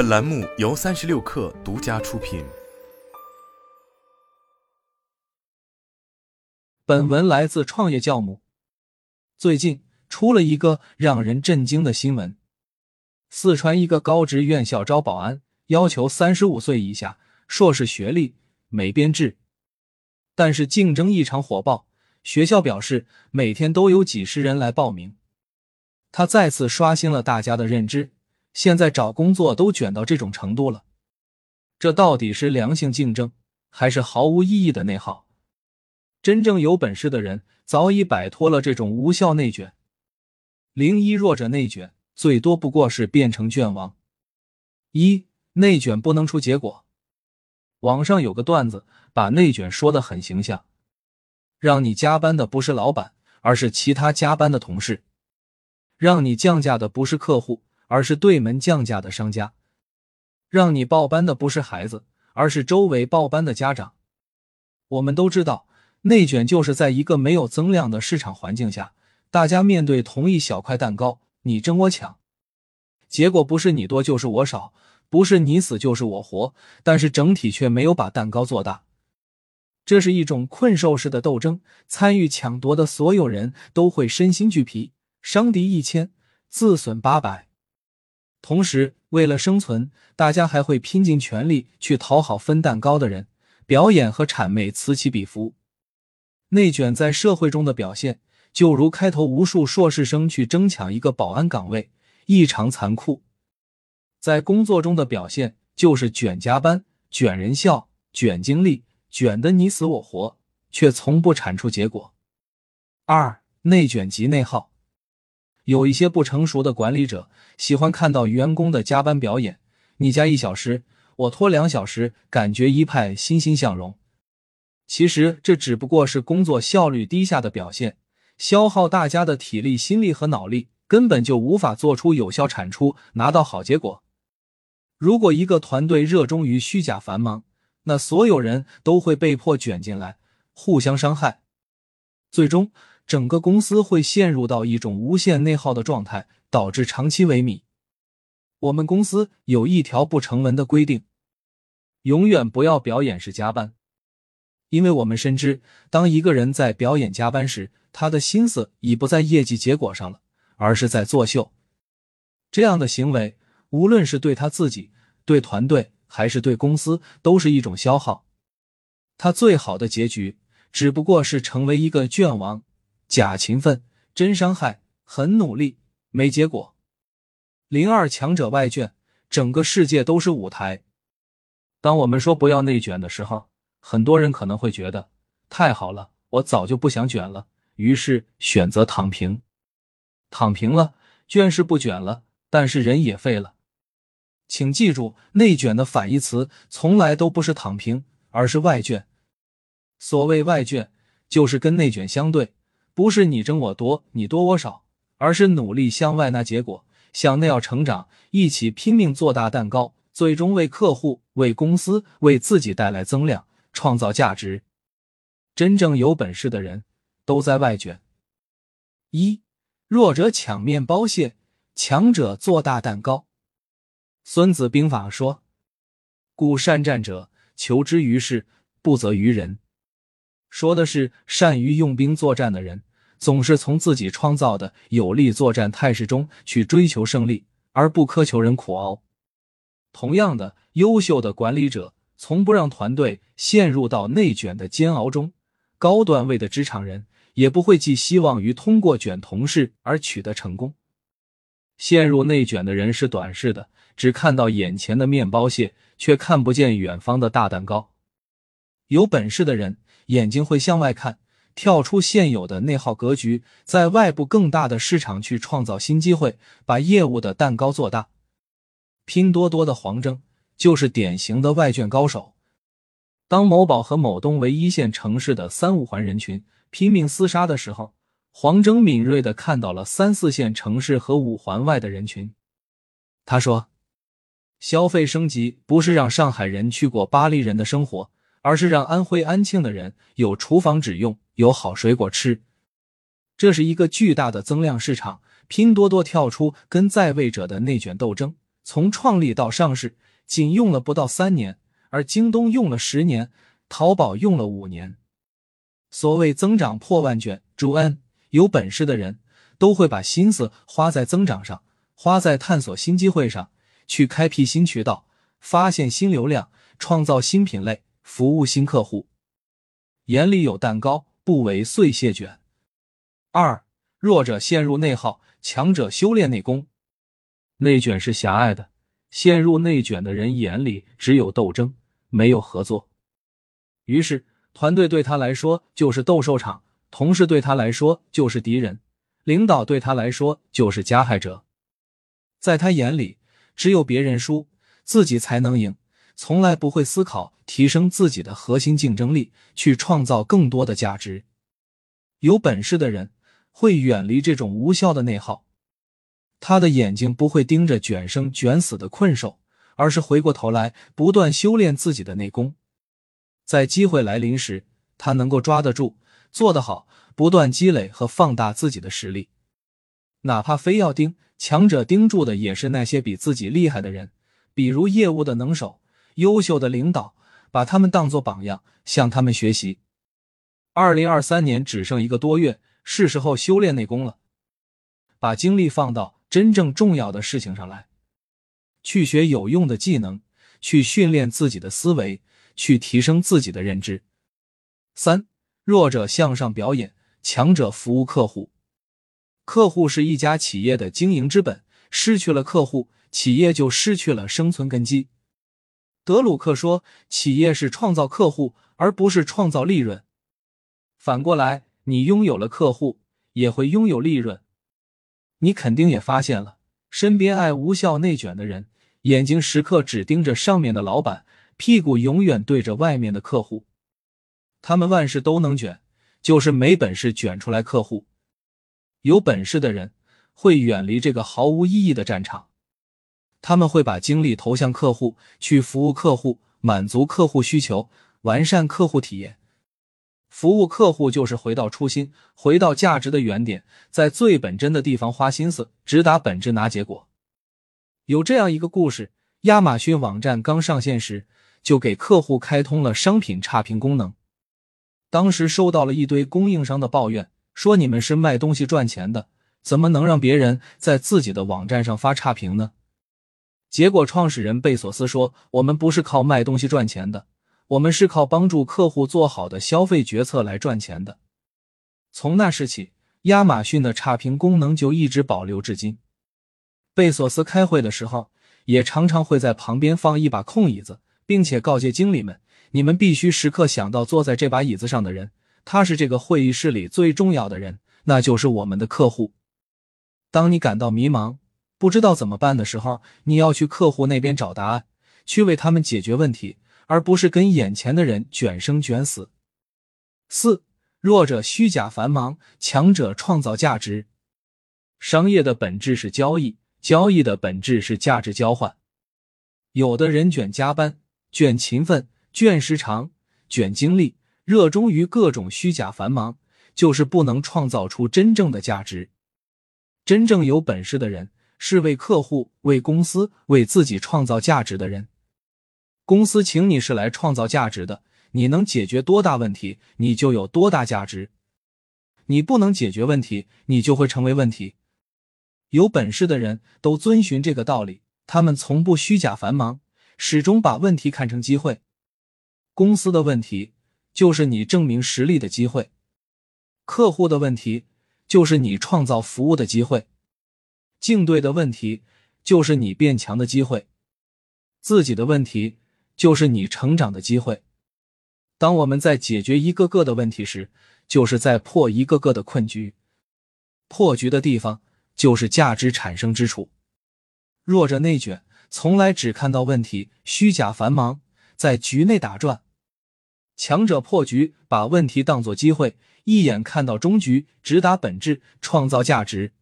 本栏目由三十六氪独家出品。本文来自创业教母。最近出了一个让人震惊的新闻：四川一个高职院校招保安，要求三十五岁以下、硕士学历、没编制。但是竞争异常火爆，学校表示每天都有几十人来报名。他再次刷新了大家的认知。现在找工作都卷到这种程度了，这到底是良性竞争，还是毫无意义的内耗？真正有本事的人早已摆脱了这种无效内卷。零一弱者内卷，最多不过是变成卷王。一内卷不能出结果。网上有个段子把内卷说的很形象：让你加班的不是老板，而是其他加班的同事；让你降价的不是客户。而是对门降价的商家，让你报班的不是孩子，而是周围报班的家长。我们都知道，内卷就是在一个没有增量的市场环境下，大家面对同一小块蛋糕，你争我抢，结果不是你多就是我少，不是你死就是我活，但是整体却没有把蛋糕做大。这是一种困兽式的斗争，参与抢夺的所有人都会身心俱疲，伤敌一千，自损八百。同时，为了生存，大家还会拼尽全力去讨好分蛋糕的人，表演和谄媚此起彼伏。内卷在社会中的表现，就如开头无数硕士生去争抢一个保安岗位，异常残酷；在工作中的表现，就是卷加班、卷人效、卷精力，卷得你死我活，却从不产出结果。二、内卷及内耗。有一些不成熟的管理者喜欢看到员工的加班表演，你加一小时，我拖两小时，感觉一派欣欣向荣。其实这只不过是工作效率低下的表现，消耗大家的体力、心力和脑力，根本就无法做出有效产出，拿到好结果。如果一个团队热衷于虚假繁忙，那所有人都会被迫卷进来，互相伤害，最终。整个公司会陷入到一种无限内耗的状态，导致长期萎靡。我们公司有一条不成文的规定：永远不要表演式加班，因为我们深知，当一个人在表演加班时，他的心思已不在业绩结果上了，而是在作秀。这样的行为，无论是对他自己、对团队，还是对公司，都是一种消耗。他最好的结局，只不过是成为一个卷王。假勤奋，真伤害；很努力，没结果。零二强者外卷，整个世界都是舞台。当我们说不要内卷的时候，很多人可能会觉得太好了，我早就不想卷了，于是选择躺平。躺平了，卷是不卷了，但是人也废了。请记住，内卷的反义词从来都不是躺平，而是外卷。所谓外卷，就是跟内卷相对。不是你争我夺，你多我少，而是努力向外拿结果，向内要成长，一起拼命做大蛋糕，最终为客户、为公司、为自己带来增量，创造价值。真正有本事的人都在外卷。一弱者抢面包屑，强者做大蛋糕。孙子兵法说：“故善战者，求之于事，不责于人。”说的是善于用兵作战的人。总是从自己创造的有利作战态势中去追求胜利，而不苛求人苦熬。同样的，优秀的管理者从不让团队陷入到内卷的煎熬中。高段位的职场人也不会寄希望于通过卷同事而取得成功。陷入内卷的人是短视的，只看到眼前的面包屑，却看不见远方的大蛋糕。有本事的人眼睛会向外看。跳出现有的内耗格局，在外部更大的市场去创造新机会，把业务的蛋糕做大。拼多多的黄峥就是典型的外卷高手。当某宝和某东为一线城市的三五环人群拼命厮杀的时候，黄峥敏锐的看到了三四线城市和五环外的人群。他说：“消费升级不是让上海人去过巴黎人的生活，而是让安徽安庆的人有厨房只用。”有好水果吃，这是一个巨大的增量市场。拼多多跳出跟在位者的内卷斗争，从创立到上市，仅用了不到三年，而京东用了十年，淘宝用了五年。所谓增长破万卷，朱恩有本事的人都会把心思花在增长上，花在探索新机会上，去开辟新渠道，发现新流量，创造新品类，服务新客户。眼里有蛋糕，不为碎屑卷。二弱者陷入内耗，强者修炼内功。内卷是狭隘的，陷入内卷的人眼里只有斗争，没有合作。于是。团队对他来说就是斗兽场，同事对他来说就是敌人，领导对他来说就是加害者。在他眼里，只有别人输，自己才能赢，从来不会思考提升自己的核心竞争力，去创造更多的价值。有本事的人会远离这种无效的内耗，他的眼睛不会盯着卷生卷死的困兽，而是回过头来不断修炼自己的内功。在机会来临时，他能够抓得住，做得好，不断积累和放大自己的实力。哪怕非要盯，强者盯住的也是那些比自己厉害的人，比如业务的能手、优秀的领导，把他们当做榜样，向他们学习。二零二三年只剩一个多月，是时候修炼内功了，把精力放到真正重要的事情上来，去学有用的技能，去训练自己的思维。去提升自己的认知。三，弱者向上表演，强者服务客户。客户是一家企业的经营之本，失去了客户，企业就失去了生存根基。德鲁克说：“企业是创造客户，而不是创造利润。”反过来，你拥有了客户，也会拥有利润。你肯定也发现了，身边爱无效内卷的人，眼睛时刻只盯着上面的老板。屁股永远对着外面的客户，他们万事都能卷，就是没本事卷出来客户。有本事的人会远离这个毫无意义的战场，他们会把精力投向客户，去服务客户，满足客户需求，完善客户体验。服务客户就是回到初心，回到价值的原点，在最本真的地方花心思，只打本质拿结果。有这样一个故事：亚马逊网站刚上线时。就给客户开通了商品差评功能，当时收到了一堆供应商的抱怨，说你们是卖东西赚钱的，怎么能让别人在自己的网站上发差评呢？结果创始人贝索斯说：“我们不是靠卖东西赚钱的，我们是靠帮助客户做好的消费决策来赚钱的。”从那时起，亚马逊的差评功能就一直保留至今。贝索斯开会的时候，也常常会在旁边放一把空椅子。并且告诫经理们：“你们必须时刻想到坐在这把椅子上的人，他是这个会议室里最重要的人，那就是我们的客户。当你感到迷茫、不知道怎么办的时候，你要去客户那边找答案，去为他们解决问题，而不是跟眼前的人卷生卷死。”四弱者虚假繁忙，强者创造价值。商业的本质是交易，交易的本质是价值交换。有的人卷加班。卷勤奋、卷时长、卷精力，热衷于各种虚假繁忙，就是不能创造出真正的价值。真正有本事的人，是为客户、为公司、为自己创造价值的人。公司请你是来创造价值的，你能解决多大问题，你就有多大价值。你不能解决问题，你就会成为问题。有本事的人都遵循这个道理，他们从不虚假繁忙。始终把问题看成机会，公司的问题就是你证明实力的机会，客户的问题就是你创造服务的机会，竞对的问题就是你变强的机会，自己的问题就是你成长的机会。当我们在解决一个个的问题时，就是在破一个个的困局，破局的地方就是价值产生之处。弱者内卷。从来只看到问题，虚假繁忙，在局内打转；强者破局，把问题当作机会，一眼看到终局，直达本质，创造价值。